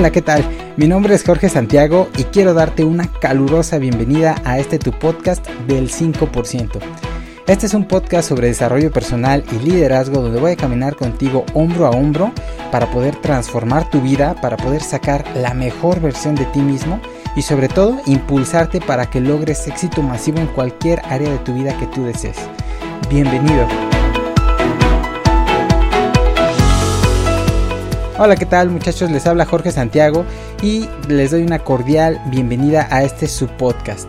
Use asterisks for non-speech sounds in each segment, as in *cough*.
Hola, ¿qué tal? Mi nombre es Jorge Santiago y quiero darte una calurosa bienvenida a este tu podcast del 5%. Este es un podcast sobre desarrollo personal y liderazgo donde voy a caminar contigo hombro a hombro para poder transformar tu vida, para poder sacar la mejor versión de ti mismo y sobre todo impulsarte para que logres éxito masivo en cualquier área de tu vida que tú desees. Bienvenido. Hola, ¿qué tal muchachos? Les habla Jorge Santiago y les doy una cordial bienvenida a este su podcast.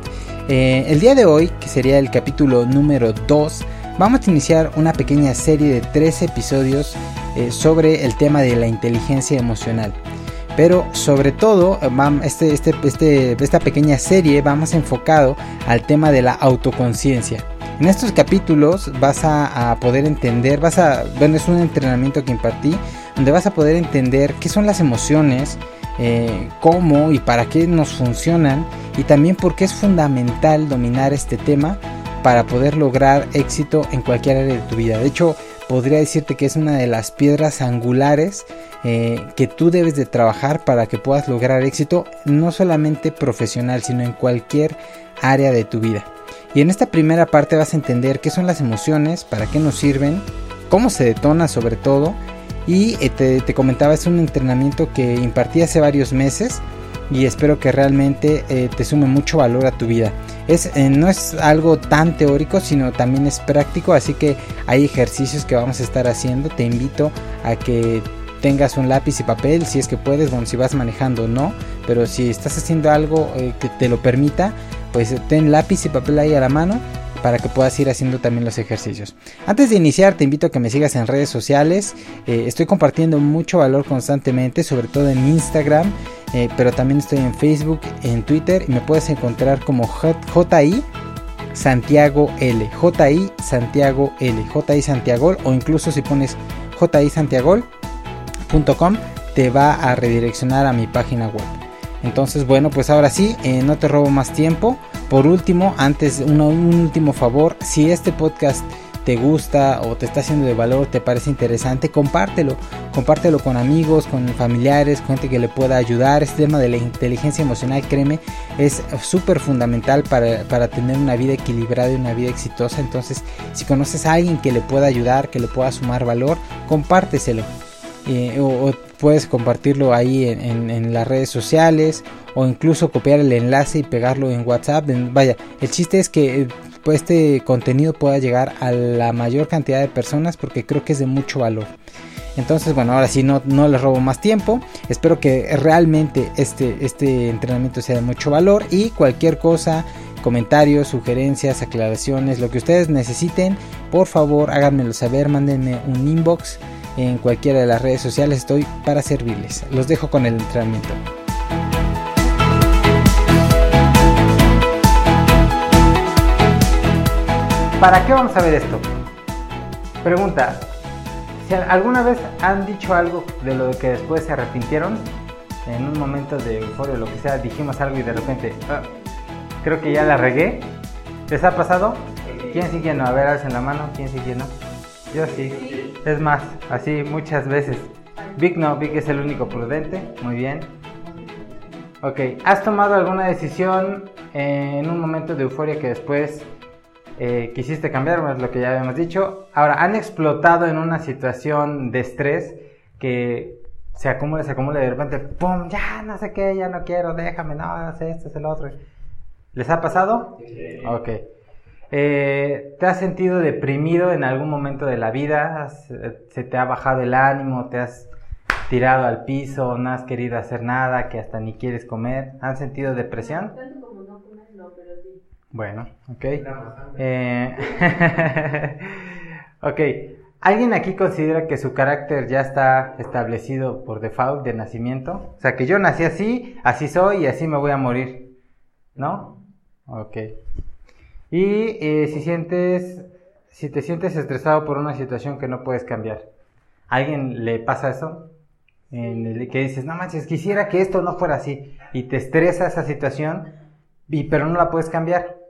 Eh, el día de hoy, que sería el capítulo número 2, vamos a iniciar una pequeña serie de tres episodios eh, sobre el tema de la inteligencia emocional. Pero sobre todo, este, este, este, esta pequeña serie vamos enfocado al tema de la autoconciencia. En estos capítulos vas a, poder entender, vas a, bueno, es un entrenamiento que impartí, donde vas a poder entender qué son las emociones, eh, cómo y para qué nos funcionan y también por qué es fundamental dominar este tema para poder lograr éxito en cualquier área de tu vida. De hecho, podría decirte que es una de las piedras angulares eh, que tú debes de trabajar para que puedas lograr éxito, no solamente profesional, sino en cualquier área de tu vida. Y en esta primera parte vas a entender qué son las emociones, para qué nos sirven, cómo se detona sobre todo. Y eh, te, comentaba, es un entrenamiento que impartí hace varios meses y espero que realmente eh, te sume mucho valor a tu vida. Es, eh, no es algo tan teórico, sino también es práctico, así que hay ejercicios que vamos a estar haciendo. Te invito a que tengas un lápiz y papel, si es que puedes, bueno, si vas manejando no, pero si estás haciendo algo que te lo permita, pues ten lápiz y papel ahí a la mano para que puedas ir haciendo también los ejercicios. Antes de iniciar te invito a que me sigas en redes sociales, eh, estoy compartiendo mucho valor constantemente, sobre todo en Instagram, eh, pero también estoy en Facebook, en Twitter y me puedes encontrar como JI Santiago L, JI Santiago L, JI Santiago o incluso si pones JI Santiago.com te va a redireccionar a mi página web. Entonces, bueno, pues ahora sí, eh, no te robo más tiempo. Por último, antes, un, último favor, si este podcast te gusta o te está haciendo de valor, te parece interesante, compártelo. Compártelo con amigos, con familiares, con gente que le pueda ayudar. Este tema de la inteligencia emocional, créeme, es súper fundamental para, para, tener una vida equilibrada y una vida exitosa. Entonces, si conoces a alguien que le pueda ayudar, que le pueda sumar valor, compárteselo. Eh, o, puedes compartirlo ahí en, las redes sociales o incluso copiar el enlace y pegarlo en WhatsApp. vaya, el chiste es que pues, este contenido pueda llegar a la mayor cantidad de personas porque creo que es de mucho valor. Entonces, bueno, ahora sí no, no les robo más tiempo. Espero que realmente este, este entrenamiento sea de mucho valor y cualquier cosa, comentarios, sugerencias, aclaraciones, lo que ustedes necesiten, por favor háganmelo saber, mándenme un inbox en cualquiera de las redes sociales estoy para servirles. Los dejo con el entrenamiento. ¿Para qué vamos a ver esto? Pregunta, si alguna vez han dicho algo de lo que después se arrepintieron, en un momento de euforia o lo que sea, dijimos algo y de repente, ah, creo que ya la regué. ¿Les ha pasado? ¿Quién sí, quién no? A ver, alcen la mano, ¿quién sí, no? Yo sí. Es más, así muchas veces. Vic no, Vic es el único prudente. Muy bien. Ok, ¿has tomado alguna decisión en un momento de euforia que después eh, quisiste cambiar? es lo que ya habíamos dicho. Ahora, ¿han explotado en una situación de estrés que se acumula, se acumula y de repente, ¡pum! Ya no sé qué, ya no quiero, déjame, no, no sé, esto es el otro. ¿Les ha pasado? Sí. Ok. Eh, ¿Te has sentido deprimido en algún momento de la vida? Eh, ¿Se te ha bajado el ánimo? ¿Te has tirado al piso? ¿No has querido hacer nada? ¿Que hasta ni quieres comer? ¿Han sentido depresión? Bueno, ok. Eh, *laughs* ok. ¿Alguien aquí considera que su carácter ya está establecido por default de nacimiento? O sea, que yo nací así, así soy y así me voy a morir. ¿No? Ok. Y eh, si sientes, si te sientes estresado por una situación que no puedes cambiar, ¿a alguien le pasa eso? En el que dices, no manches, quisiera que esto no fuera así. Y te estresa esa situación, y, pero no la puedes cambiar.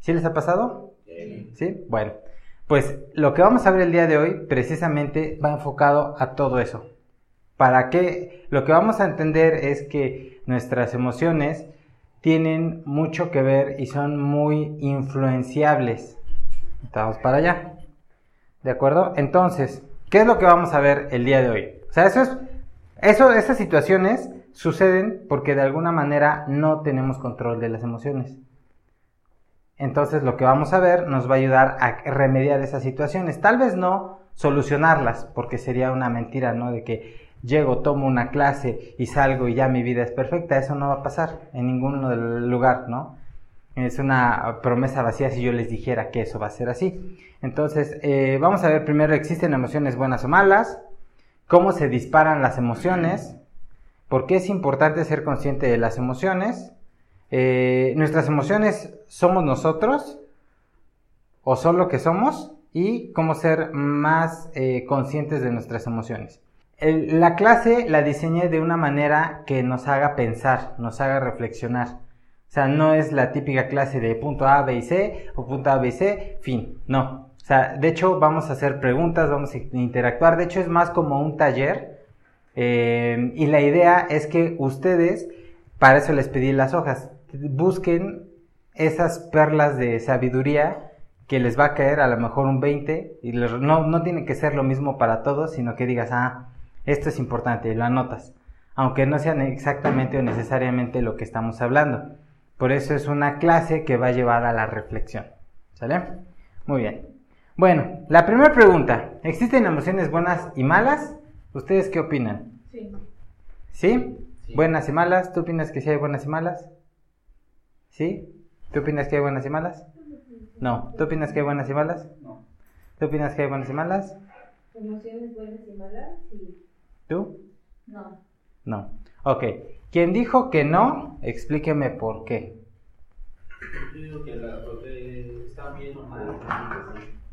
¿Sí les ha pasado? Sí. ¿Sí? Bueno, pues lo que vamos a ver el día de hoy precisamente va enfocado a todo eso. ¿Para qué? Lo que vamos a entender es que nuestras emociones tienen mucho que ver y son muy influenciables. Estamos para allá. ¿De acuerdo? Entonces, ¿qué es lo que vamos a ver el día de hoy? O sea, eso es, eso, esas situaciones suceden porque de alguna manera no tenemos control de las emociones. Entonces, lo que vamos a ver nos va a ayudar a remediar esas situaciones. Tal vez no solucionarlas, porque sería una mentira, ¿no? De que llego, tomo una clase y salgo y ya mi vida es perfecta. Eso no va a pasar en ningún lugar, ¿no? Es una promesa vacía si yo les dijera que eso va a ser así. Entonces, eh, vamos a ver primero, ¿existen emociones buenas o malas? ¿Cómo se disparan las emociones? ¿Por qué es importante ser consciente de las emociones? Eh, ¿Nuestras emociones somos nosotros? ¿O son lo que somos? Y cómo ser más eh, conscientes de nuestras emociones la clase la diseñé de una manera que nos haga pensar, nos haga reflexionar. O sea, no es la típica clase de punto A, B y C o punto A, B y C, fin, no. O sea, de hecho vamos a hacer preguntas, vamos a interactuar, de hecho es más como un taller eh, y la idea es que ustedes, para eso les pedí las hojas, busquen esas perlas de sabiduría que les va a caer a lo mejor un 20 y no, no tiene que ser lo mismo para todos, sino que digas, ah, esto es importante, lo anotas, aunque no sean exactamente o necesariamente lo que estamos hablando. Por eso es una clase que va a llevar a la reflexión. ¿Sale? Muy bien. Bueno, la primera pregunta, ¿existen emociones buenas y malas? ¿Ustedes qué opinan? Sí. ¿Sí? ¿Buenas y malas? ¿Tú opinas que sí hay buenas y malas? ¿Sí? ¿Tú opinas que hay buenas y malas? No. ¿Tú opinas que hay buenas y malas? No. ¿Tú opinas que hay buenas y malas? Emociones buenas y malas, sí. ¿Tú? No. No. Ok. Quien dijo que no, explíqueme por qué. Yo digo que la, está bien o mal.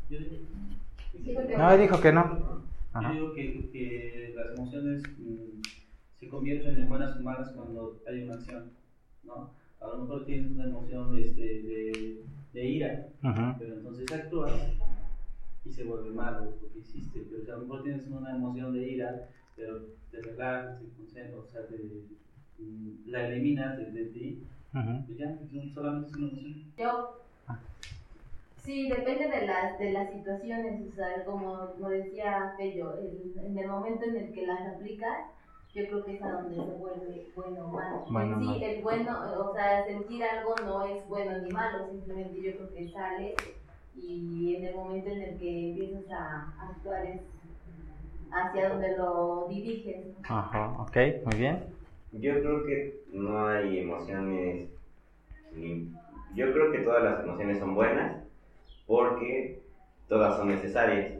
Yo digo, no, dijo que no. Yo digo que, que las emociones mm, se convierten en buenas o malas cuando hay una acción. ¿no? A lo mejor tienes una emoción de, de, de, ira, pero entonces actúas y se vuelve malo lo que hiciste. Pero a lo mejor tienes una emoción de ira pero te relajas, te concentras, o sea, te, mm, la eliminas de, ti, y ya, solamente es una emoción. Yo. Ah. Sí, depende de las, de las situaciones, o sea, como, como decía Pello, en el momento en el que las aplicas, yo creo que es a donde se vuelve bueno o malo. sí, el bueno, o sea, sentir algo no es bueno ni malo, simplemente yo creo que sale y en el momento en el que empiezas a actuar es hacia donde lo diriges. Ajá, ok, muy bien. Yo creo que no hay emociones, yo creo que todas las emociones son buenas porque todas son necesarias.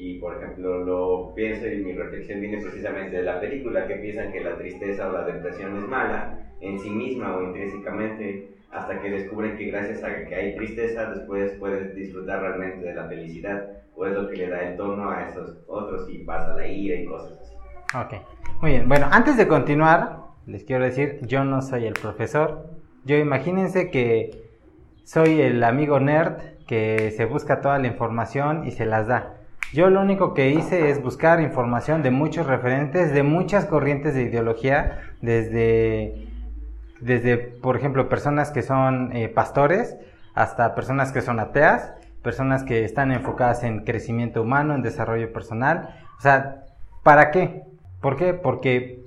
Y por ejemplo, lo pienso y mi reflexión viene precisamente de la película, que piensan que la tristeza o la depresión es mala en sí misma o intrínsecamente, hasta que descubren que gracias a que hay tristeza, después puedes disfrutar realmente de la felicidad o es lo que le da el tono a esos otros y pasa la ira y cosas así. Ok, muy bien. Bueno, antes de continuar, les quiero decir, yo no soy el profesor. Yo imagínense que soy el amigo nerd que se busca toda la información y se las da. Yo lo único que hice es buscar información de muchos referentes, de muchas corrientes de ideología, desde, desde por ejemplo, personas que son eh, pastores hasta personas que son ateas personas que están enfocadas en crecimiento humano, en desarrollo personal. O sea, ¿para qué? ¿Por qué? Porque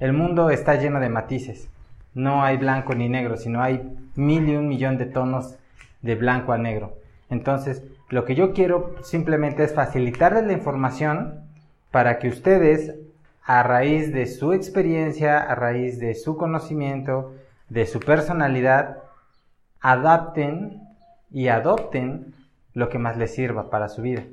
el mundo está lleno de matices. No hay blanco ni negro, sino hay mil y un millón de tonos de blanco a negro. Entonces, lo que yo quiero simplemente es facilitarles la información para que ustedes, a raíz de su experiencia, a raíz de su conocimiento, de su personalidad, adapten y adopten lo que más les sirva para su vida.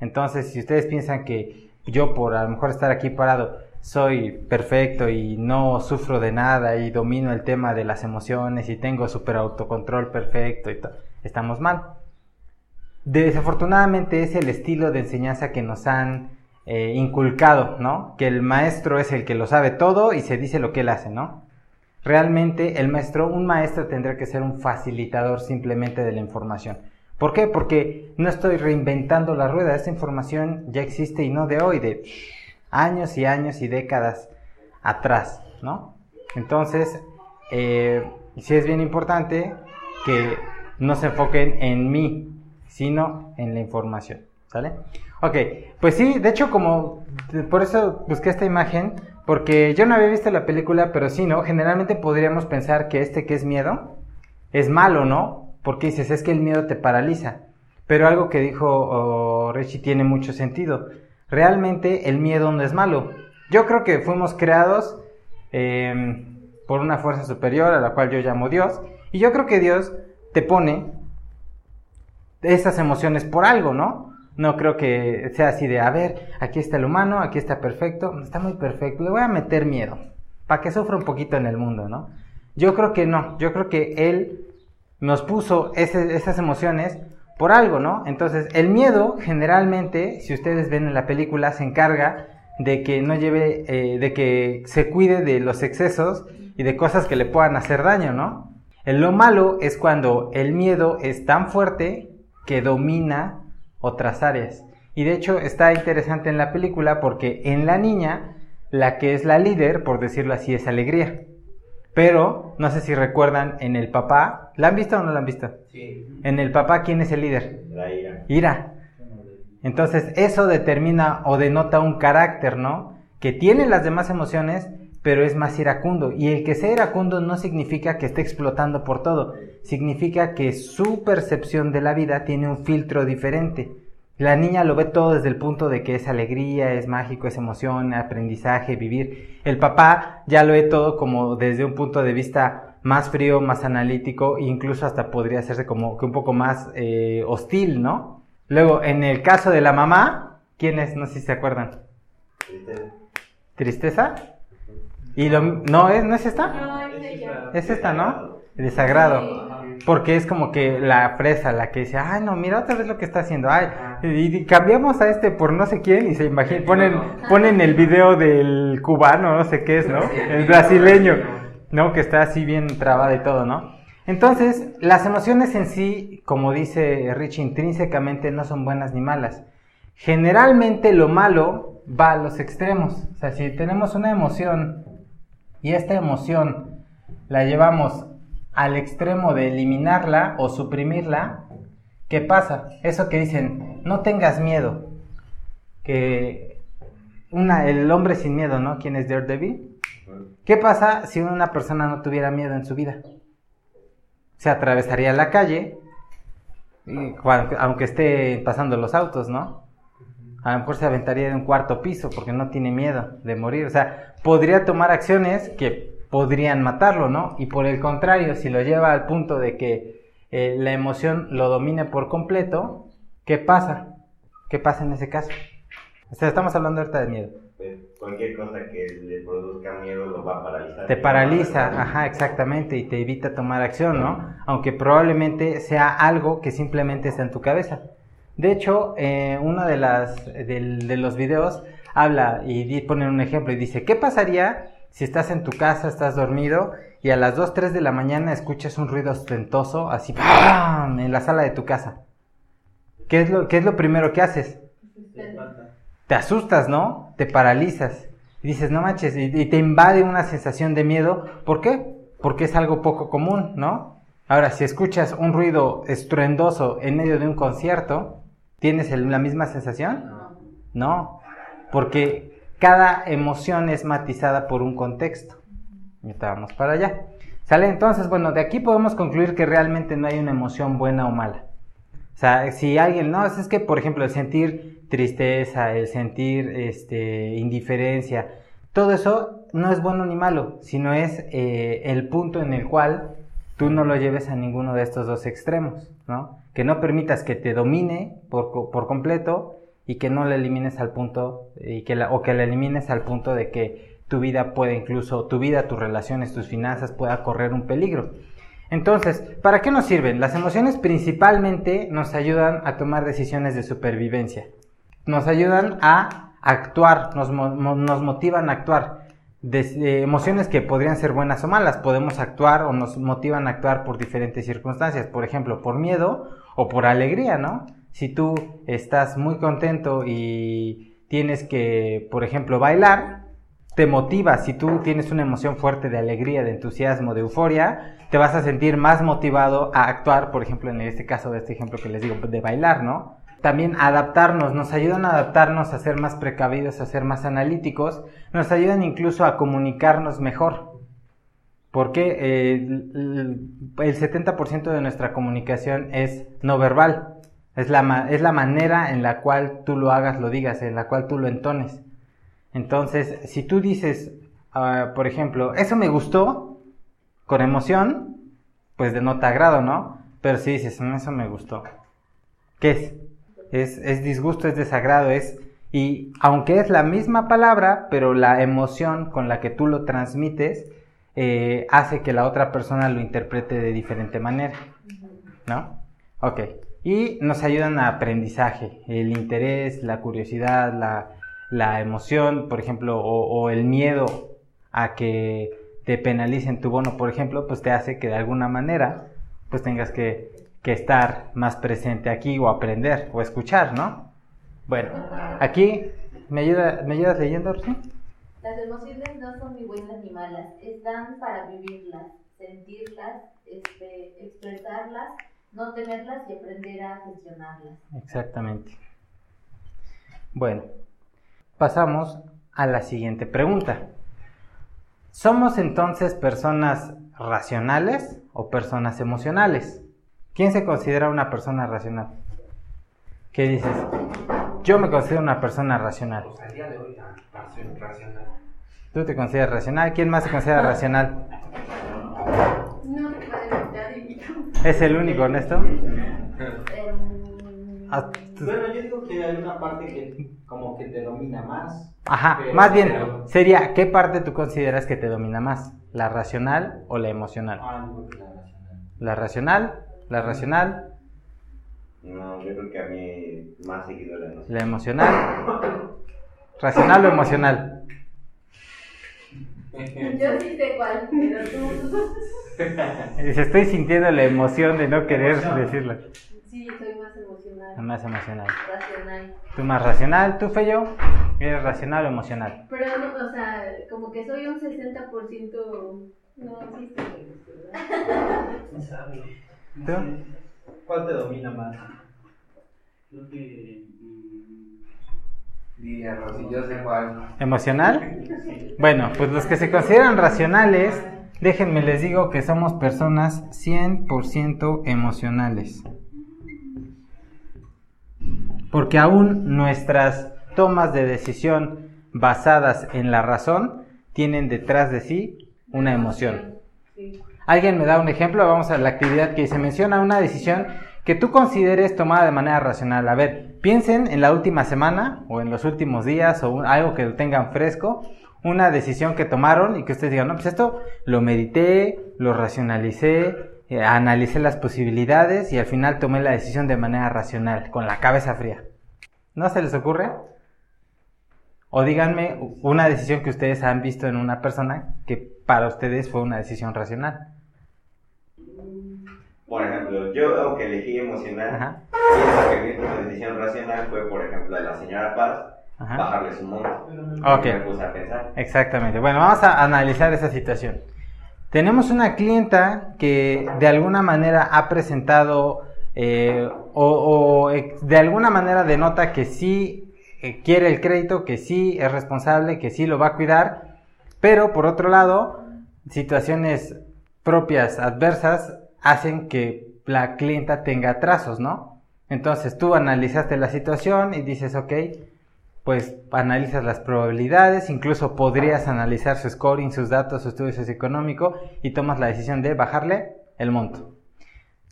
Entonces, si ustedes piensan que yo por a lo mejor estar aquí parado soy perfecto y no sufro de nada y domino el tema de las emociones y tengo super autocontrol perfecto y todo, estamos mal. Desafortunadamente es el estilo de enseñanza que nos han eh, inculcado, ¿no? Que el maestro es el que lo sabe todo y se dice lo que él hace, ¿no? Realmente el maestro, un maestro tendrá que ser un facilitador simplemente de la información. ¿Por qué? Porque no estoy reinventando la rueda, esa información ya existe y no de hoy, de años y años y décadas atrás, ¿no? Entonces, eh, sí es bien importante que no se enfoquen en mí, sino en la información, ¿sale? Ok, pues sí, de hecho como, por eso busqué esta imagen, porque yo no había visto la película, pero sí, ¿no? Generalmente podríamos pensar que este que es miedo es malo, ¿no? Porque dices, es que el miedo te paraliza. Pero algo que dijo Richie tiene mucho sentido. Realmente el miedo no es malo. Yo creo que fuimos creados em, por una fuerza superior a la cual yo llamo Dios. Y yo creo que Dios te pone esas emociones por algo, ¿no? No creo que sea así de, a ver, aquí está el humano, aquí está perfecto, está muy perfecto, le voy a meter miedo, para que sufra un poquito en el mundo, ¿no? Yo creo que no, yo creo que Él nos puso esas emociones por algo, ¿no? Entonces, el miedo generalmente, si ustedes ven en la película, se encarga de que no lleve, eh, de que se cuide de los excesos y de cosas que le puedan hacer daño, ¿no? lo malo es cuando el miedo es tan fuerte que domina otras áreas. Y de hecho está interesante en la película porque en la niña, la que es la líder, por decirlo así, es alegría. Pero, no sé si recuerdan, en el papá, ¿la han visto o no la han visto? Sí. En el papá, ¿quién es el líder? La ira. Ira. Entonces, eso determina o denota un carácter, ¿no? Que tiene las demás emociones, pero es más iracundo. Y el que sea iracundo no significa que esté explotando por todo, significa que su percepción de la vida tiene un filtro diferente. La niña lo ve todo desde el punto de que es alegría, es mágico, es emoción, aprendizaje, vivir. El papá ya lo ve todo como desde un punto de vista más frío, más analítico, incluso hasta podría hacerse como que un poco más eh, hostil, ¿no? Luego, en el caso de la mamá, ¿quién es? No sé si se acuerdan. Tristeza. ¿Tristeza? Y lo, no es, ¿no es esta? No, es ella. Es esta, ¿no? Desagrado. Porque es como que la fresa la que dice, ay, no, mira otra vez lo que está haciendo. Ay, y, cambiamos a este por no sé quién y se imagina, ponen, ponen el video del cubano, no sé qué es, ¿no? El brasileño, ¿no? Que está así bien trabado y todo, ¿no? Entonces, las emociones en sí, como dice Rich, intrínsecamente no son buenas ni malas. Generalmente lo malo va a los extremos. O sea, si tenemos una emoción y esta emoción la llevamos al extremo de eliminarla o suprimirla, ¿qué pasa? Eso que dicen, no tengas miedo. Que una, el hombre sin miedo, ¿no? ¿Quién es Daredevil? ¿Qué pasa si una persona no tuviera miedo en su vida? Se atravesaría la calle, aunque esté pasando los autos, ¿no? A lo mejor se aventaría de un cuarto piso porque no tiene miedo de morir. O sea, podría tomar acciones que podrían matarlo, ¿no? Y por el contrario, si lo lleva al punto de que eh, la emoción lo domine por completo, ¿qué pasa? ¿Qué pasa en ese caso? O sea, estamos hablando ahorita de miedo. Pues, cualquier cosa que le produzca miedo lo va a paralizar. Te paraliza, ajá, exactamente, y te evita tomar acción, ¿no? Aunque probablemente sea algo que simplemente está en tu cabeza. De hecho, eh, uno de, las, de los videos habla y pone un ejemplo y dice, ¿qué pasaría si estás en tu casa, estás dormido y a las 2, 3 de la mañana escuchas un ruido ostentoso, así ¡pam! en la sala de tu casa. ¿Qué es lo, qué es lo primero que haces? Te asustas, ¿no? Te paralizas. Y dices, no manches, y, te invade una sensación de miedo. ¿Por qué? Porque es algo poco común, ¿no? Ahora, si escuchas un ruido estruendoso en medio de un concierto, ¿tienes la misma sensación? No. Porque cada emoción es matizada por un contexto. Vamos para allá. ¿Sale? Entonces, bueno, de aquí podemos concluir que realmente no hay una emoción buena o mala. O sea, si alguien, no, es que, por ejemplo, el sentir tristeza, el sentir este, indiferencia, todo eso no es bueno ni malo, sino es eh, el punto en el cual tú no lo lleves a ninguno de estos dos extremos, ¿no? Que no permitas que te domine por, por completo y que no la elimines al punto y que o que la elimines al punto de que tu vida puede incluso tu vida, tus relaciones, tus finanzas pueda correr un peligro. Entonces, ¿para qué nos sirven? Las emociones principalmente nos ayudan a tomar decisiones de supervivencia. Nos ayudan a actuar, nos, nos motivan a actuar. De, emociones que podrían ser buenas o malas, podemos actuar o nos motivan a actuar por diferentes circunstancias, por ejemplo, por miedo o por alegría, ¿no? si tú estás muy contento y tienes que, por ejemplo, bailar, te motiva, si tú tienes una emoción fuerte de alegría, de entusiasmo, de euforia, te vas a sentir más motivado a actuar, por ejemplo, en este caso de este ejemplo que les digo, de bailar, ¿no? También adaptarnos, nos ayudan a adaptarnos a ser más precavidos, a ser más analíticos, nos ayudan incluso a comunicarnos mejor. Porque eh, el 70% de nuestra comunicación es no verbal. Es la, es la manera en la cual tú lo hagas, lo digas, en la cual tú lo entones. Entonces, si tú dices, ah, por ejemplo, eso me gustó, con emoción, pues denota agrado, ¿no? Pero si dices, mm, eso me gustó, ¿qué es? Es, es disgusto, es desagrado, es... Y aunque es la misma palabra, pero la emoción con la que tú lo transmites eh, hace que la otra persona lo interprete de diferente manera, ¿no? Ok. Y nos ayudan a aprendizaje, el interés, la curiosidad, la, la emoción, por ejemplo, o, el miedo a que te penalicen tu bono, por ejemplo, pues te hace que de alguna manera pues tengas que, que estar más presente aquí o aprender o escuchar, ¿no? Bueno, aquí, ¿me, ayuda, ¿me ayudas leyendo, ¿sí? Las emociones no son ni buenas ni malas, están para vivirlas, sentirlas, este, expresarlas, no tenerlas y aprender a gestionarlas. Exactamente. Bueno, pasamos a la siguiente pregunta. ¿Somos entonces personas racionales o personas emocionales? ¿Quién se considera una persona racional? ¿Qué dices? Yo me considero una persona racional. Pues día de hoy, racional. ¿Tú te consideras racional? ¿Quién más se considera racional? No, ¿Es el único, Ernesto? Ah, bueno, yo digo que hay una parte que como que te domina más. Ajá, más bien sería, ¿qué parte tú consideras que te domina más? ¿La racional o la emocional? Ah, la racional. ¿La racional? No, yo creo que a mí más seguido la emocional. ¿La emocional? ¿Racional o emocional? Yo sí sé cuál, pero tú... *laughs* Estoy sintiendo la emoción de no querer decirlo. Sí, soy más emocional. Más emocional. Racional. ¿Tú más racional? ¿Tú, Feyo? ¿Eres racional o emocional? Pero, no, o sea, como que soy un 60%... No, sí estoy *laughs* ¿Tú? ¿Cuál te domina más? Creo que... Diría Rosy, yo sé cuál. ¿Emocional? Bueno, pues los que se consideran racionales, déjenme les digo que somos personas 100% emocionales porque aún nuestras tomas de decisión basadas en la razón tienen detrás de sí una emoción. ¿Alguien me da un ejemplo? Vamos a la actividad que se menciona una decisión que tú consideres tomada de manera racional. A ver, piensen en la última semana o en los últimos días o algo que tengan fresco, una decisión que tomaron y que ustedes digan, no, pues esto lo medité, lo racionalicé, eh, analicé las posibilidades y al final tomé la decisión de manera racional, con la cabeza fría. ¿No se les ocurre? O díganme una decisión que ustedes han visto en una persona que para ustedes fue una decisión racional. Por ejemplo, yo aunque elegí emocional, pienso que mi decisión racional fue, por ejemplo, de la señora Paz, bajarle su monto. Ok. Me puse a pensar. Exactamente. Bueno, vamos a analizar esa situación. Tenemos una clienta que de alguna manera ha presentado eh, o, de alguna manera denota que sí eh, quiere el crédito, que sí es responsable, que sí lo va a cuidar, pero por otro lado, situaciones propias adversas hacen que la clienta tenga atrasos, ¿no? Entonces tú analizaste la situación y dices, ok, pues analizas las probabilidades, incluso podrías analizar su scoring, sus datos, su estudio socioeconómico y tomas la decisión de bajarle el monto.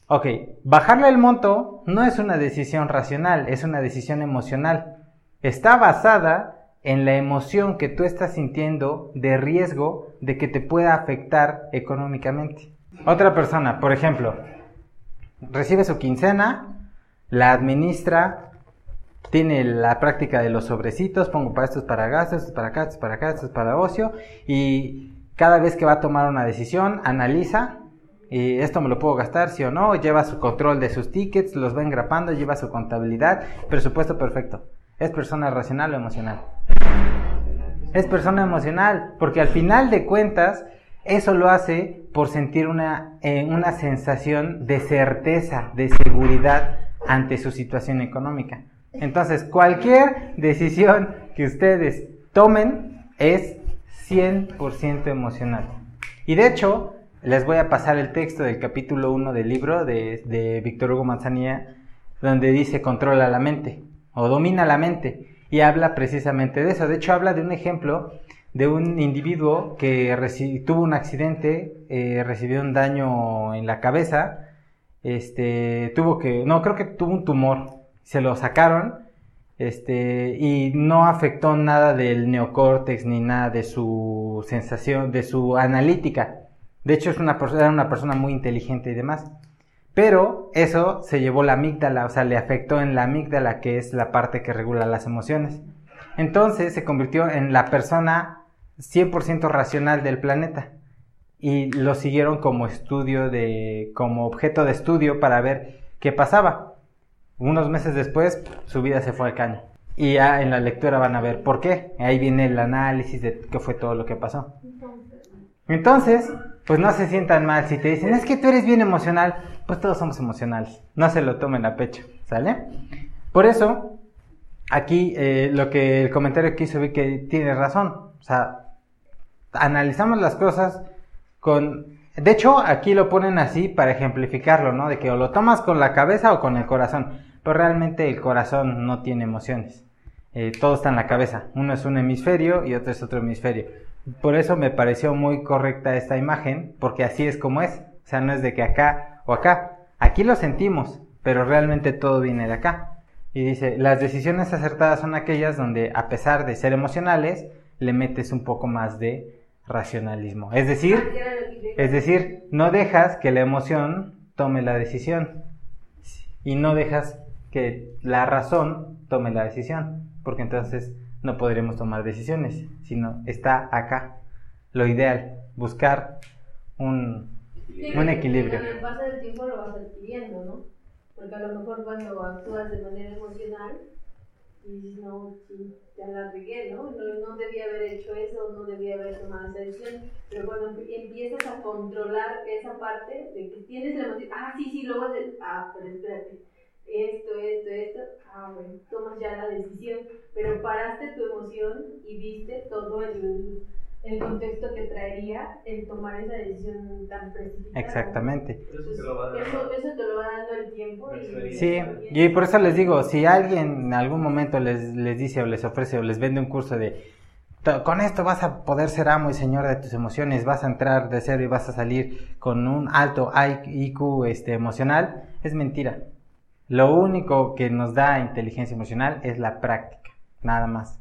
Ok, bajarle el monto no es una decisión racional, es una decisión emocional. Está basada en la emoción que tú estás sintiendo de riesgo de que te pueda afectar económicamente. Otra persona, por ejemplo, recibe su quincena, la administra, tiene la práctica de los sobrecitos, pongo para estos para gastos, estos para acá, estos para acá, para ocio, y cada vez que va a tomar una decisión, analiza, y esto me lo puedo gastar, sí o no, lleva su control de sus tickets, los va engrapando, lleva su contabilidad, presupuesto perfecto. ¿Es persona racional o emocional? Es persona emocional, porque al final de cuentas, eso lo hace por sentir una, eh, una sensación de certeza, de seguridad ante su situación económica. Entonces, cualquier decisión que ustedes tomen es 100% emocional. Y de hecho, les voy a pasar el texto del capítulo 1 del libro de, de Víctor Hugo Manzanilla, donde dice controla la mente o domina la mente. Y habla precisamente de eso. De hecho, habla de un ejemplo de un individuo que tuvo un accidente, eh, recibió un daño en la cabeza, este, tuvo que, no, creo que tuvo un tumor, se lo sacaron, este, y no afectó nada del neocórtex ni nada de su sensación, de su analítica. De hecho, es una, era una persona muy inteligente y demás. Pero eso se llevó la amígdala, o sea, le afectó en la amígdala, que es la parte que regula las emociones. Entonces se convirtió en la persona 100% racional del planeta. Y lo siguieron como estudio de, como objeto de estudio para ver qué pasaba. Unos meses después, su vida se fue al caño. Y ya en la lectura van a ver por qué. Ahí viene el análisis de qué fue todo lo que pasó. Entonces, pues no se sientan mal si te dicen, es que tú eres bien emocional, pues todos somos emocionales, no se lo tomen a pecho, ¿sale? Por eso, aquí eh, lo que el comentario que hizo vi que tiene razón, o sea, analizamos las cosas con... De hecho, aquí lo ponen así para ejemplificarlo, ¿no? De que o lo tomas con la cabeza o con el corazón, pero realmente el corazón no tiene emociones. Eh, todo está en la cabeza. Uno es un hemisferio y otro es otro hemisferio. Por eso me pareció muy correcta esta imagen, porque así es como es. O sea, no es de que acá o acá. Aquí lo sentimos, pero realmente todo viene de acá. Y dice, las decisiones acertadas son aquellas donde, a pesar de ser emocionales, le metes un poco más de racionalismo. Es decir, es decir, no dejas que la emoción tome la decisión y no dejas que la razón tome la decisión, porque entonces no podremos tomar decisiones, sino está acá. Lo ideal, buscar un, un equilibrio. Con el paso del tiempo lo vas adquiriendo, ¿no? Porque a lo mejor cuando actúas de manera emocional, dices, no, ya la regué, ¿no? ¿no? No debía haber hecho eso, no debía haber tomado esa decisión. Pero cuando empiezas a controlar esa parte de que tienes la emoción, ah, sí, sí, a hacer, ah, pero espérate esto, esto, esto, ah, bueno, tomas ya la decisión, pero paraste tu emoción y viste todo el, el contexto que traería el tomar esa decisión tan precipitada. Exactamente. Eso, te lo va eso, eso te lo va dando el tiempo. Y, sí, y por eso les digo, si alguien en algún momento les, les dice o les ofrece o les vende un curso de con esto vas a poder ser amo y señor de tus emociones, vas a entrar de cero y vas a salir con un alto IQ este, emocional, es mentira. Lo único que nos da inteligencia emocional es la práctica, nada más.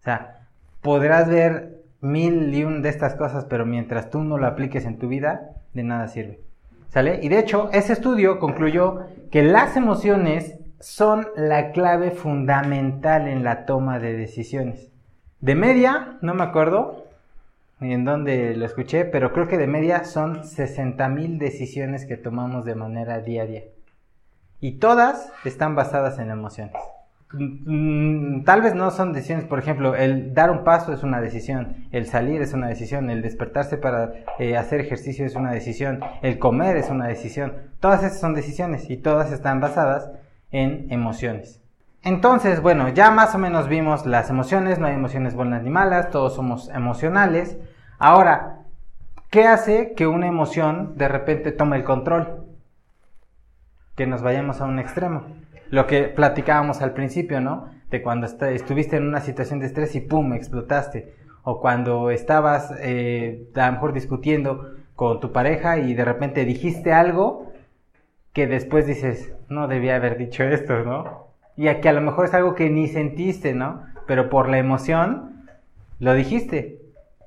O sea, podrás ver mil y un de estas cosas, pero mientras tú no lo apliques en tu vida, de nada sirve. ¿Sale? Y de hecho, ese estudio concluyó que las emociones son la clave fundamental en la toma de decisiones. De media, no me acuerdo en dónde lo escuché, pero creo que de media son 60 mil decisiones que tomamos de manera diaria. Y todas están basadas en emociones. Mm, tal vez no son decisiones, por ejemplo, el dar un paso es una decisión, el salir es una decisión, el despertarse para eh, hacer ejercicio es una decisión, el comer es una decisión. Todas esas son decisiones y todas están basadas en emociones. Entonces, bueno, ya más o menos vimos las emociones, no hay emociones buenas ni malas, todos somos emocionales. Ahora, ¿qué hace que una emoción de repente tome el control? que nos vayamos a un extremo. Lo que platicábamos al principio, ¿no? De cuando estuviste en una situación de estrés y ¡pum! explotaste. O cuando estabas eh, a lo mejor discutiendo con tu pareja y de repente dijiste algo que después dices, no debía haber dicho esto, ¿no? Y que a lo mejor es algo que ni sentiste, ¿no? Pero por la emoción lo dijiste.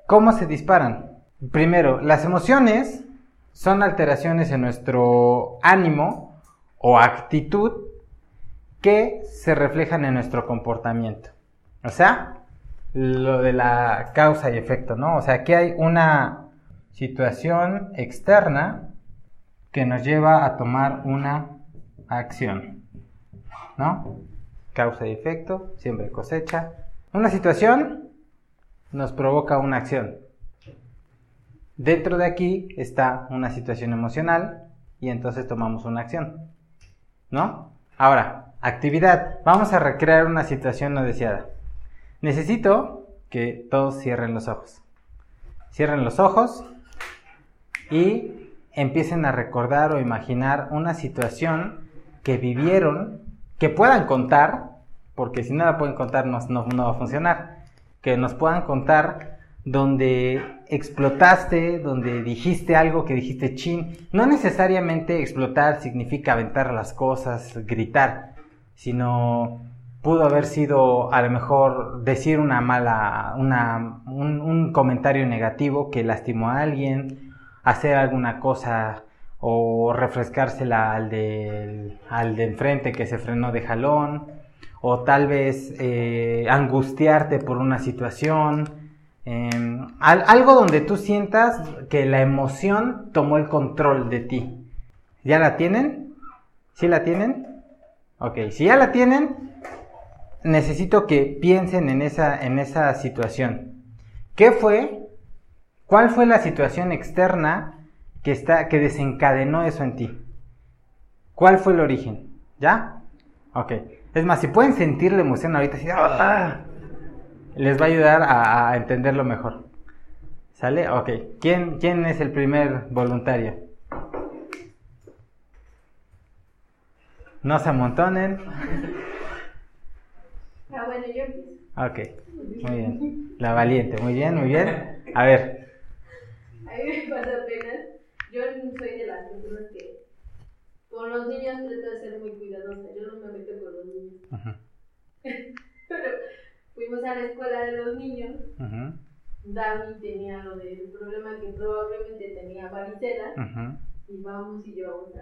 ¿Cómo se disparan? Primero, las emociones son alteraciones en nuestro ánimo o actitud que se reflejan en nuestro comportamiento. O sea, lo de la causa y efecto, ¿no? O sea, que hay una situación externa que nos lleva a tomar una acción, ¿no? causa y efecto, siempre cosecha. Una situación nos provoca una acción. Dentro de aquí está una situación emocional y entonces tomamos una acción. ¿No? Ahora, actividad. Vamos a recrear una situación no deseada. Necesito que todos cierren los ojos. Cierren los ojos y empiecen a recordar o imaginar una situación que vivieron, que puedan contar, porque si no la pueden contar no, no va a funcionar, que nos puedan contar donde explotaste, donde dijiste algo que dijiste chin. No necesariamente explotar significa aventar las cosas, gritar, sino pudo haber sido a lo mejor decir una mala, una, un, comentario negativo que lastimó a alguien, hacer alguna cosa o refrescársela al de, al de enfrente que se frenó de jalón, o tal vez eh, angustiarte por una situación, em, algo donde tú sientas que la emoción tomó el control de ti. ¿Ya la tienen? ¿Sí la tienen? Ok, si ya la tienen, necesito que piensen en esa, en esa situación. ¿Qué fue? ¿Cuál fue la situación externa que, está, que desencadenó eso en ti? ¿Cuál fue el origen? ¿Ya? Ok. Es más, si pueden sentir la emoción ahorita, ¡ah! les va a ayudar a, entenderlo mejor. ¿Sale? Ok. ¿Quién, ¿Quién es el primer voluntario? No se amontonen. Ah, bueno, yo Ok, muy bien. La valiente, muy bien, muy bien. A ver. A mí me pasa apenas. Yo soy de las personas que con los niños trato de ser muy cuidadosa. Yo no me meto con los niños. *laughs* Pero fuimos a la escuela de los niños. Dami tenía lo del problema que probablemente tenía varicela. Y vamos y llevamos a,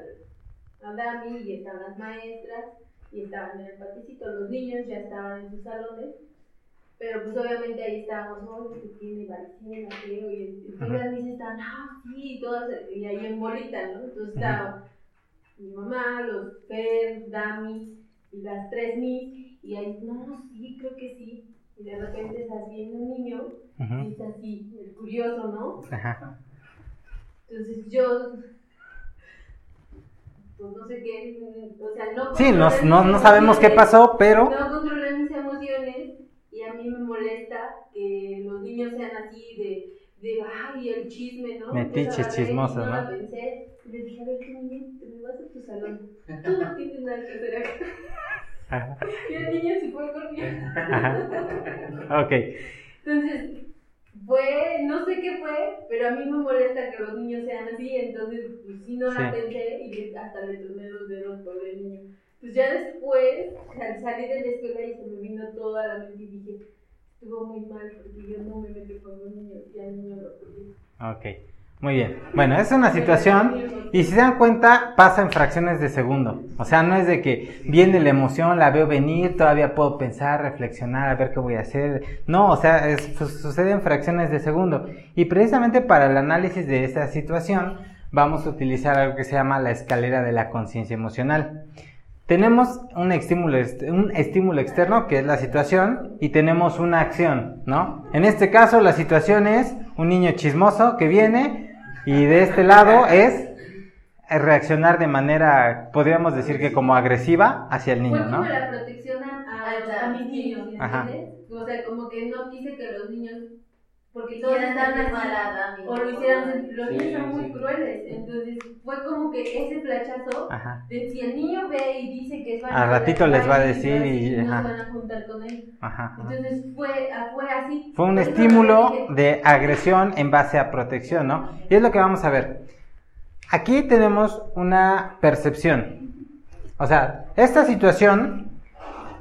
a Dami y están las maestras y estaban en el paticito. Los niños ya estaban en sus salones, pero pues obviamente ahí estábamos, oh, que tiene varicela, creo, y, las niñas estaban, ah, sí, todas, y ahí en bolita, ¿no? Entonces estaba mi mamá, los Fer, Dami y las tres mis, y ahí, no, sí, creo que sí. Y de repente estás viendo un niño y está así, el curioso, ¿no? Ajá. Entonces yo pues no sé qué, o sea, no... Sí, no, no, sabemos qué pasó, pero... No controlé mis emociones y a mí me molesta que los niños sean así de, de ay, el chisme, ¿no? Metiches chismosos, ¿no? ¿no? pensé, le dije, a ver, qué niño, te me vas a tu salón, tú no tienes nada que hacer acá. *laughs* y el niño se fue corriendo. ok. Entonces, fue, no sé qué fue, pero a mí me molesta que los niños sean así, entonces pues sí no la pensé y hasta le tomé los dedos por el niño. Pues ya después, al salir de la escuela y se me vino toda la mente y dije, estuvo muy mal porque yo no me metí con los niños y al niño lo perdí. Ok. Muy bien. Bueno, es una situación y si se dan cuenta pasa en fracciones de segundo. O sea, no es de que viene la emoción, la veo venir, todavía puedo pensar, reflexionar, a ver qué voy a hacer. No, o sea, es, sucede en fracciones de segundo. Y precisamente para el análisis de esta situación vamos a utilizar algo que se llama la escalera de la conciencia emocional. Tenemos un estímulo, un estímulo externo que es la situación y tenemos una acción, ¿no? En este caso la situación es un niño chismoso que viene y de este lado es reaccionar de manera, podríamos decir que como agresiva hacia el niño, ¿no? La protección a, a, mis niños, ¿entiendes? O sea, como que no quise que los niños porque todos estaban así, o lo hicieron, los niños son muy crueles, entonces fue como que ese flachazo de si el niño ve y dice que es a ratito les va a decir y, nos van a juntar con él. Entonces fue, fue así. Fue un estímulo de agresión en base a protección, ¿no? Y es lo que vamos a ver. Aquí tenemos una percepción. O sea, esta situación,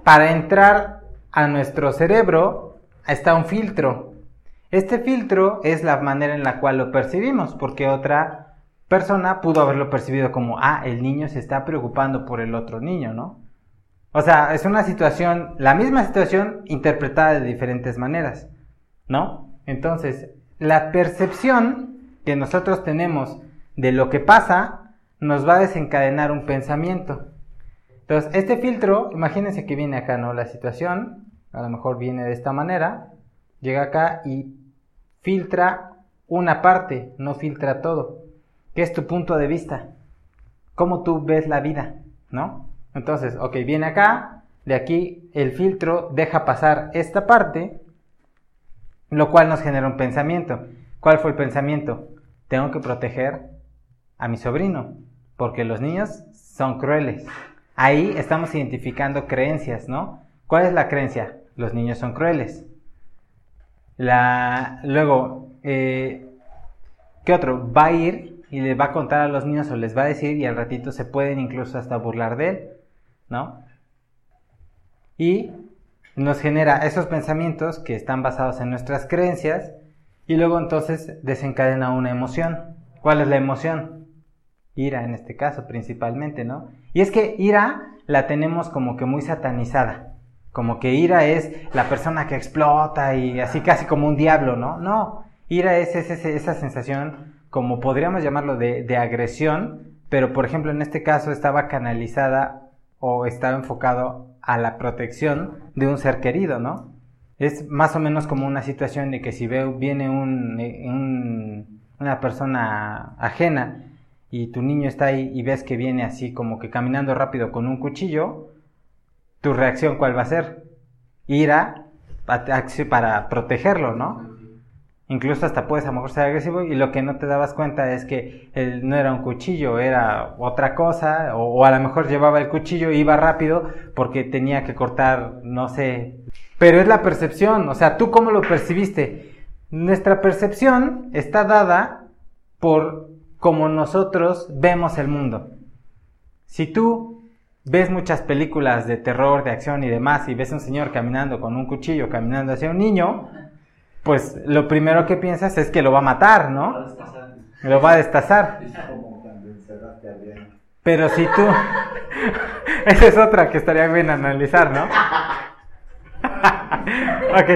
para entrar a nuestro cerebro, está un filtro. Este filtro es la manera en la cual lo percibimos, porque otra persona pudo haberlo percibido como, ah, el niño se está preocupando por el otro niño, ¿no? O sea, es una situación, la misma situación interpretada de diferentes maneras, ¿no? Entonces, la percepción que nosotros tenemos de lo que pasa nos va a desencadenar un pensamiento. Entonces, este filtro, imagínense que viene acá, ¿no? La situación, a lo mejor viene de esta manera, llega acá y filtra una parte, no filtra todo. ¿Qué es tu punto de vista? ¿Cómo tú ves la vida? ¿No? Entonces, ok, viene acá, de aquí el filtro deja pasar esta parte, lo cual nos genera un pensamiento. ¿Cuál fue el pensamiento? Tengo que proteger a mi sobrino, porque los niños son crueles. Ahí estamos identificando creencias, ¿no? ¿Cuál es la creencia? Los niños son crueles. La, luego, eh, ¿qué otro? Va a ir y le va a contar a los niños o les va a decir y al ratito se pueden incluso hasta burlar de él, ¿no? Y nos genera esos pensamientos que están basados en nuestras creencias y luego entonces desencadena una emoción. ¿Cuál es la emoción? Ira en este caso principalmente, ¿no? Y es que ira la tenemos como que muy satanizada. Como que ira es la persona que explota y así casi como un diablo, ¿no? No, ira es, esa sensación, como podríamos llamarlo, de, de agresión, pero por ejemplo en este caso estaba canalizada o estaba enfocado a la protección de un ser querido, ¿no? Es más o menos como una situación de que si ve, viene un, una persona ajena y tu niño está ahí y ves que viene así como que caminando rápido con un cuchillo, tu reacción cuál va a ser? Ir a, para protegerlo, ¿no? Incluso hasta puedes a lo mejor ser agresivo y lo que no te dabas cuenta es que él no era un cuchillo, era otra cosa, o, a lo mejor llevaba el cuchillo e iba rápido porque tenía que cortar, no sé. Pero es la percepción, o sea, ¿tú cómo lo percibiste? Nuestra percepción está dada por cómo nosotros vemos el mundo. Si tú ves muchas películas de terror, de acción y demás, y ves a un señor caminando con un cuchillo, caminando hacia un niño, pues lo primero que piensas es que lo va a matar, ¿no? Lo va a destazar. Pero si tú... *laughs* Esa es otra que estaría bien analizar, ¿no? *laughs* ok,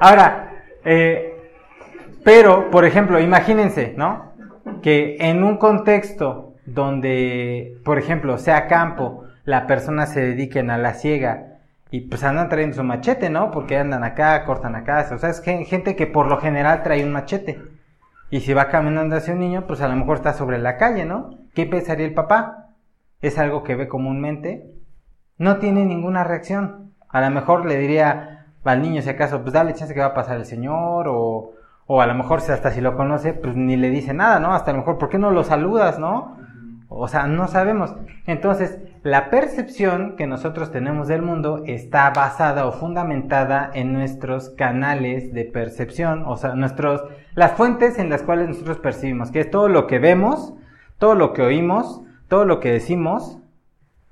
ahora, eh, pero, por ejemplo, imagínense, ¿no? Que en un contexto donde, por ejemplo, sea campo, la persona se dediquen a la ciega y pues andan trayendo su machete, ¿no? Porque andan acá, cortan acá, o sea, es gente que por lo general trae un machete. Y si va caminando hacia un niño, pues a lo mejor está sobre la calle, ¿no? ¿Qué pensaría el papá? Es algo que ve comúnmente. No tiene ninguna reacción. A lo mejor le diría al niño, si acaso, pues dale chance que va a pasar el señor, o, o a lo mejor hasta si lo conoce, pues ni le dice nada, ¿no? Hasta a lo mejor, ¿por qué no lo saludas, no? O sea, no sabemos. Entonces, la percepción que nosotros tenemos del mundo está basada o fundamentada en nuestros canales de percepción, o sea, nuestros, las fuentes en las cuales nosotros percibimos, que es todo lo que vemos, todo lo que oímos, todo lo que decimos,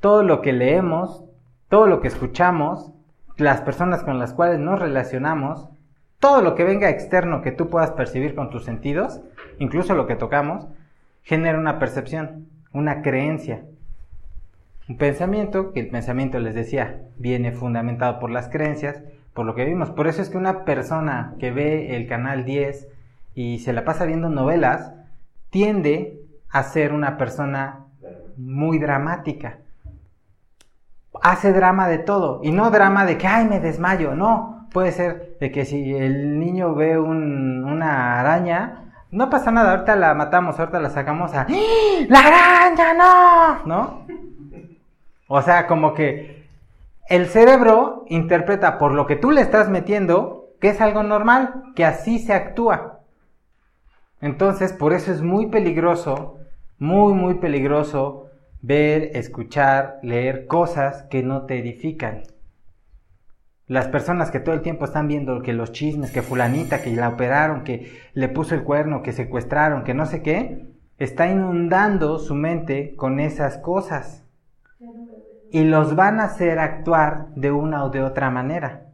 todo lo que leemos, todo lo que escuchamos, las personas con las cuales nos relacionamos, todo lo que venga externo que tú puedas percibir con tus sentidos, incluso lo que tocamos, genera una percepción una creencia. Un pensamiento, que el pensamiento les decía, viene fundamentado por las creencias, por lo que vimos. Por eso es que una persona que ve el canal 10 y se la pasa viendo novelas, tiende a ser una persona muy dramática. Hace drama de todo, y no drama de que, ay, me desmayo, no. Puede ser de que si el niño ve una araña, no pasa nada, ahorita la matamos, ahorita la sacamos a... ¡Ah! ¡La araña, no! ¿No? O sea, como que el cerebro interpreta por lo que tú le estás metiendo que es algo normal, que así se actúa. Entonces, por eso es muy peligroso, muy, muy peligroso ver, escuchar, leer cosas que no te edifican. Las personas que todo el tiempo están viendo que los chismes, que fulanita, que la operaron, que le puso el cuerno, que secuestraron, que no sé qué, está inundando su mente con esas cosas. Y los van a hacer actuar de una o de otra manera.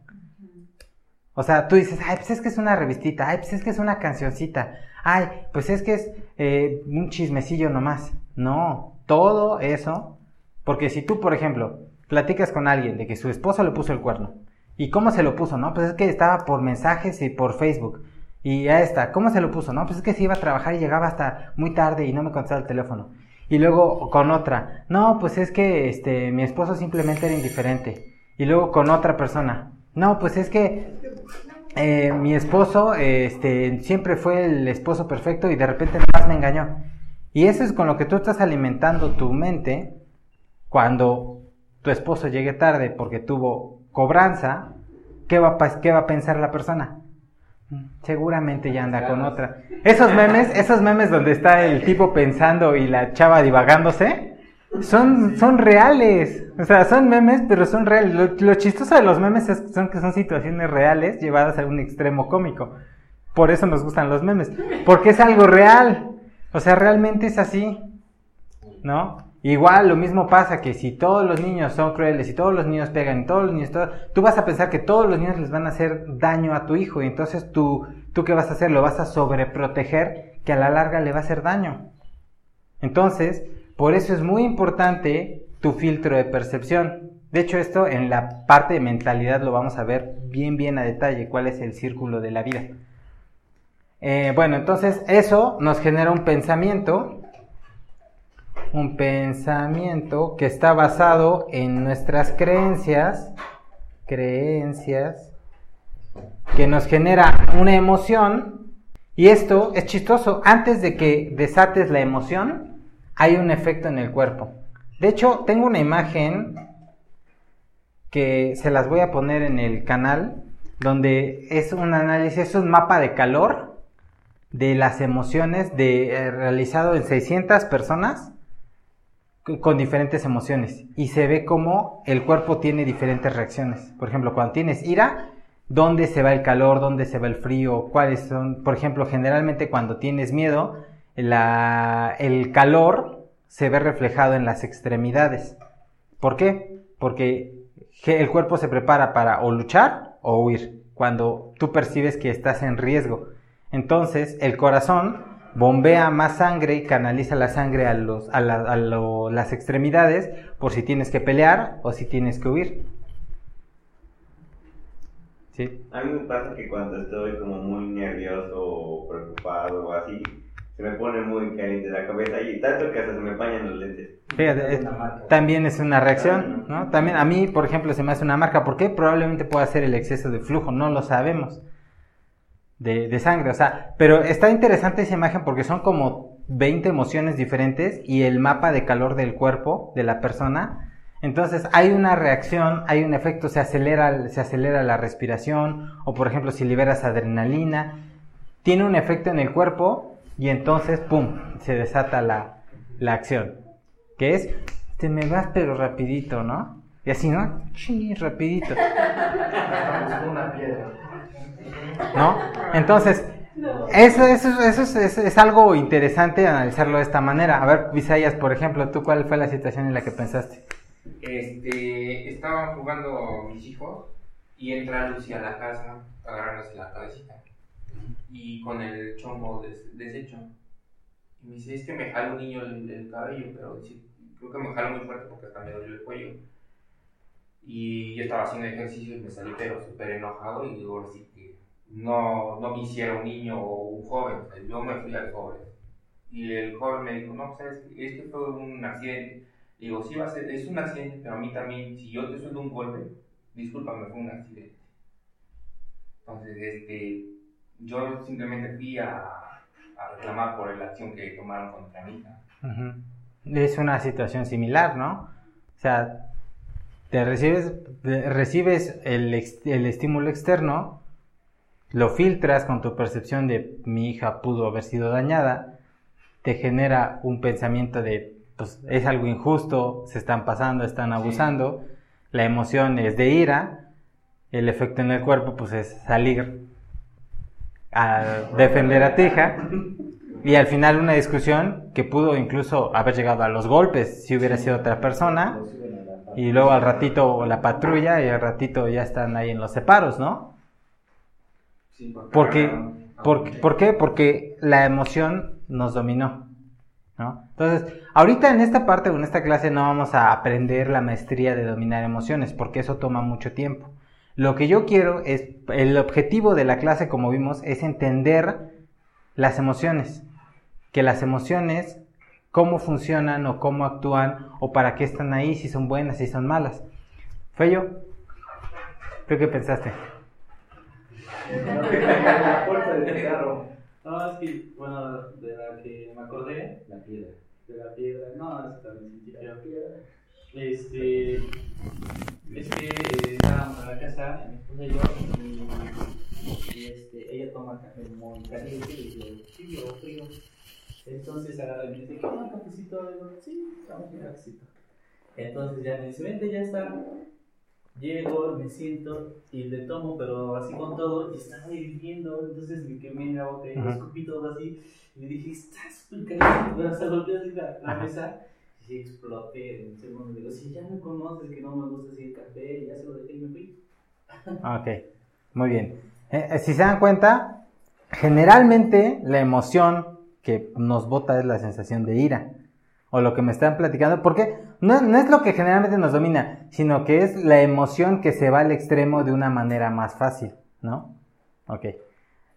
O sea, tú dices, ay, pues es que es una revistita, ay, pues es que es una cancioncita, ay, pues es que es eh, un chismecillo nomás. No, todo eso, porque si tú, por ejemplo, platicas con alguien de que su esposo le puso el cuerno, ¿Y cómo se lo puso? No, pues es que estaba por mensajes y por Facebook. Y a esta, ¿cómo se lo puso? No, pues es que se iba a trabajar y llegaba hasta muy tarde y no me contestaba el teléfono. Y luego con otra, no, pues es que este, mi esposo simplemente era indiferente. Y luego con otra persona, no, pues es que eh, mi esposo este, siempre fue el esposo perfecto y de repente más me engañó. Y eso es con lo que tú estás alimentando tu mente cuando tu esposo llegue tarde porque tuvo cobranza, ¿qué va, qué va a pensar la persona? Seguramente ya anda con otra. Esos memes, esos memes donde está el tipo pensando y la chava divagándose, son, son reales. O sea, son memes, pero son reales. Lo, chistoso de los memes es, son que son situaciones reales llevadas a un extremo cómico. Por eso nos gustan los memes. Porque es algo real. O sea, realmente es así. ¿No? Igual lo mismo pasa que si todos los niños son crueles y todos los niños pegan todos los niños, tú vas a pensar que todos los niños les van a hacer daño a tu hijo y entonces tú, tú qué vas a hacer, lo vas a sobreproteger que a la larga le va a hacer daño. Entonces, por eso es muy importante tu filtro de percepción. De hecho, esto en la parte de mentalidad lo vamos a ver bien, bien a detalle, cuál es el círculo de la vida. Eh, bueno, entonces eso nos genera un pensamiento un pensamiento que está basado en nuestras creencias, creencias, que nos genera una emoción. Y esto es chistoso, antes de que desates la emoción, hay un efecto en el cuerpo. De hecho, tengo una imagen que se las voy a poner en el canal, donde es un análisis, es un mapa de calor de las emociones de, eh, realizado en 600 personas con diferentes emociones y se ve cómo el cuerpo tiene diferentes reacciones. Por ejemplo, cuando tienes ira, ¿dónde se va el calor? ¿Dónde se va el frío? ¿Cuáles son? Por ejemplo, generalmente cuando tienes miedo, el calor se ve reflejado en las extremidades. ¿Por qué? Porque el cuerpo se prepara para o luchar o huir cuando tú percibes que estás en riesgo. Entonces, el corazón bombea más sangre y canaliza la sangre a, los, a, las extremidades por si tienes que pelear o si tienes que huir. ¿Sí? A mí me pasa que cuando estoy como muy nervioso o preocupado o así, se me pone muy caliente la cabeza y tanto que hasta se me empañan los lentes. Fíjate, también es una reacción, ¿no? También a mí, por ejemplo, se me hace una marca. ¿Por qué? Probablemente pueda ser el exceso de flujo, no lo sabemos de, sangre. O sea, pero está interesante esa imagen porque son como 20 emociones diferentes y el mapa de calor del cuerpo de la persona. Entonces hay una reacción, hay un efecto, se acelera, se acelera la respiración o por ejemplo si liberas adrenalina, tiene un efecto en el cuerpo y entonces, ¡pum!, se desata la, la acción. Que es, te me vas pero rapidito, ¿no? Y así, ¿no? Sí, rapidito. una piedra. ¿No? Entonces, eso, eso, eso es, algo interesante analizarlo de esta manera. A ver, Visayas, por ejemplo, ¿tú cuál fue la situación en la que pensaste? Este, estaban jugando mis hijos y entra Lucy a la casa agarrándose la cabecita y con el chombo deshecho. Y me dice, es que me jala un niño el, cabello, pero creo que me jala muy fuerte porque hasta me dolió el cuello. Y yo estaba haciendo ejercicio y me salí pero súper enojado y digo, sí, no, no me hiciera un niño o un joven, yo me fui al joven. Y el joven me dijo, no, sabes, esto fue un accidente. Digo, sí va a ser, es un accidente, pero a mí también, si yo te suelto un golpe, discúlpame, fue un accidente. Entonces, este, yo simplemente fui a, a reclamar por la acción que tomaron contra mí. Es una situación similar, ¿no? O sea, te recibes, recibes el, el estímulo externo lo filtras con tu percepción de mi hija pudo haber sido dañada, te genera un pensamiento de pues es algo injusto, se están pasando, están abusando, la emoción es de ira, el efecto en el cuerpo pues es salir a defender a tu hija y al final una discusión que pudo incluso haber llegado a los golpes si hubiera sido otra persona y luego al ratito la patrulla y al ratito ya están ahí en los separos, ¿no? Porque, porque, ¿Por qué? Porque la emoción nos dominó. ¿no? Entonces, ahorita en esta parte o en esta clase no vamos a aprender la maestría de dominar emociones, porque eso toma mucho tiempo. Lo que yo quiero es, el objetivo de la clase, como vimos, es entender las emociones. Que las emociones cómo funcionan o cómo actúan o para qué están ahí, si son buenas, si son malas. Fello, ¿tú qué pensaste? La puerta del carro. No, es que, bueno, de la que me acordé, La piedra. de la piedra, no, esa también sentí feo. Este, es que eh, estábamos en la casa, mi esposa y yo, y, y, este, ella toma café muy caliente y yo, frío, frío. Entonces agarra y me dice, ¿qué un cafecito? Digo, sí, vamos un cafecito. Entonces ya me dice, vente, ya está. Llego, me siento y le tomo, pero así con todo, y estaba hirviendo, entonces me quemé en la boca y Ajá. escupí todo así. Y le dije, está súper caliente, pero hasta volteé así la, la mesa y exploté en un segundo. Le digo, si ya me conoces que no me gusta así el café, ya se lo dejé y me fui. Ok, muy bien. Eh, eh, si se dan cuenta, generalmente la emoción que nos bota es la sensación de ira. O lo que me están platicando, porque no, no es lo que generalmente nos domina, sino que es la emoción que se va al extremo de una manera más fácil, ¿no? Ok.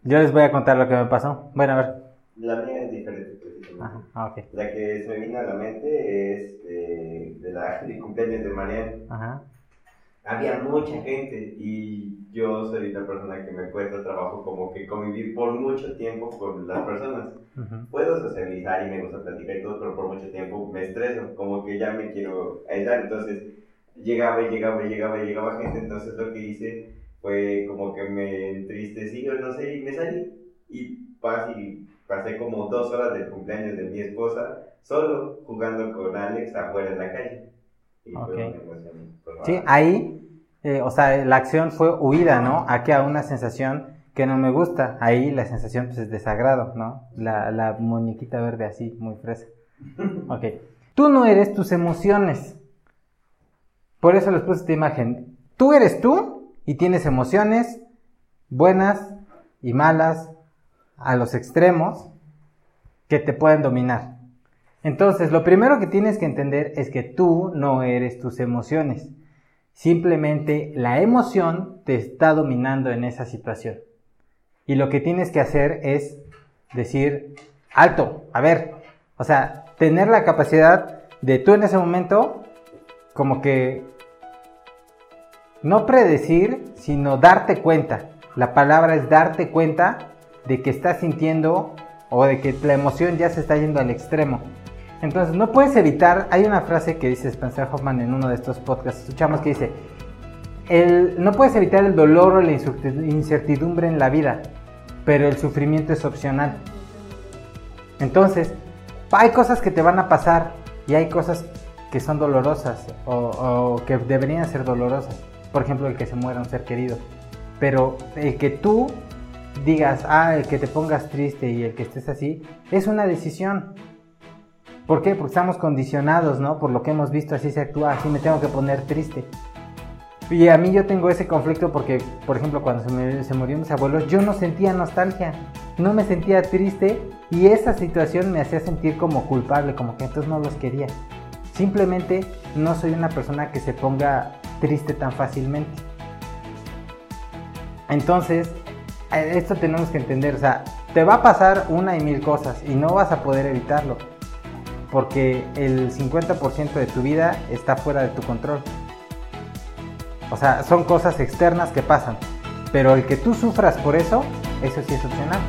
Yo les voy a contar lo que me pasó. Bueno, a ver. La mía es diferente. Ajá, ah. La que se me vino a la mente es eh, de la de cumpleaños de Mariana. Ajá. Había mucha gente y yo soy una persona que me cuesta trabajo como que convivir por mucho tiempo con las personas. Puedo socializar y me gusta platicar y todo, pero por mucho tiempo me estreso, como que ya me quiero aislar. Entonces llegaba y llegaba y llegaba y llegaba gente, entonces lo que hice fue como que me entristecí o no sé y me salí. Y pasé, pasé como dos horas del cumpleaños de mi esposa solo jugando con Alex afuera en la calle. Y Ok. fue una emoción. pues, Sí, ah, ahí, eh, o sea, la acción fue huida, ¿no? Aquí a una sensación que no me gusta. Ahí la sensación pues, es desagrado, ¿no? La, la muñequita verde así, muy fresa. *laughs* Ok. Tú no eres tus emociones. Por eso les puse esta imagen. Tú eres tú y tienes emociones buenas y malas a los extremos que te pueden dominar. Entonces, lo primero que tienes que entender es que tú no eres tus emociones. Simplemente la emoción te está dominando en esa situación. Y lo que tienes que hacer es decir, alto, a ver, o sea, tener la capacidad de tú en ese momento, como que no predecir, sino darte cuenta. La palabra es darte cuenta de que estás sintiendo o de que la emoción ya se está yendo al extremo. Entonces, no puedes evitar, hay una frase que dice Spencer Hoffman en uno de estos podcasts, escuchamos que dice, el, no puedes evitar el dolor o la incerti- incertidumbre en la vida, pero el sufrimiento es opcional. Entonces, hay cosas que te van a pasar y hay cosas que son dolorosas o, o que deberían ser dolorosas. Por ejemplo, el que se muera un ser querido. Pero el que tú digas, ah, el que te pongas triste y el que estés así, es una decisión. ¿Por qué? Porque estamos condicionados, ¿no? Por lo que hemos visto, así se actúa, así me tengo que poner triste. Y a mí yo tengo ese conflicto porque, por ejemplo, cuando se, me, se murió mis abuelos, yo no sentía nostalgia, no me sentía triste y esa situación me hacía sentir como culpable, como que entonces no los quería. Simplemente no soy una persona que se ponga triste tan fácilmente. Entonces, eh, esto tenemos que entender, o sea, te va a pasar una y mil cosas y no vas a poder evitarlo, porque el 50% de tu vida está fuera de tu control. O sea, son cosas externas que pasan, pero el que tú sufras por eso, eso sí es opcional.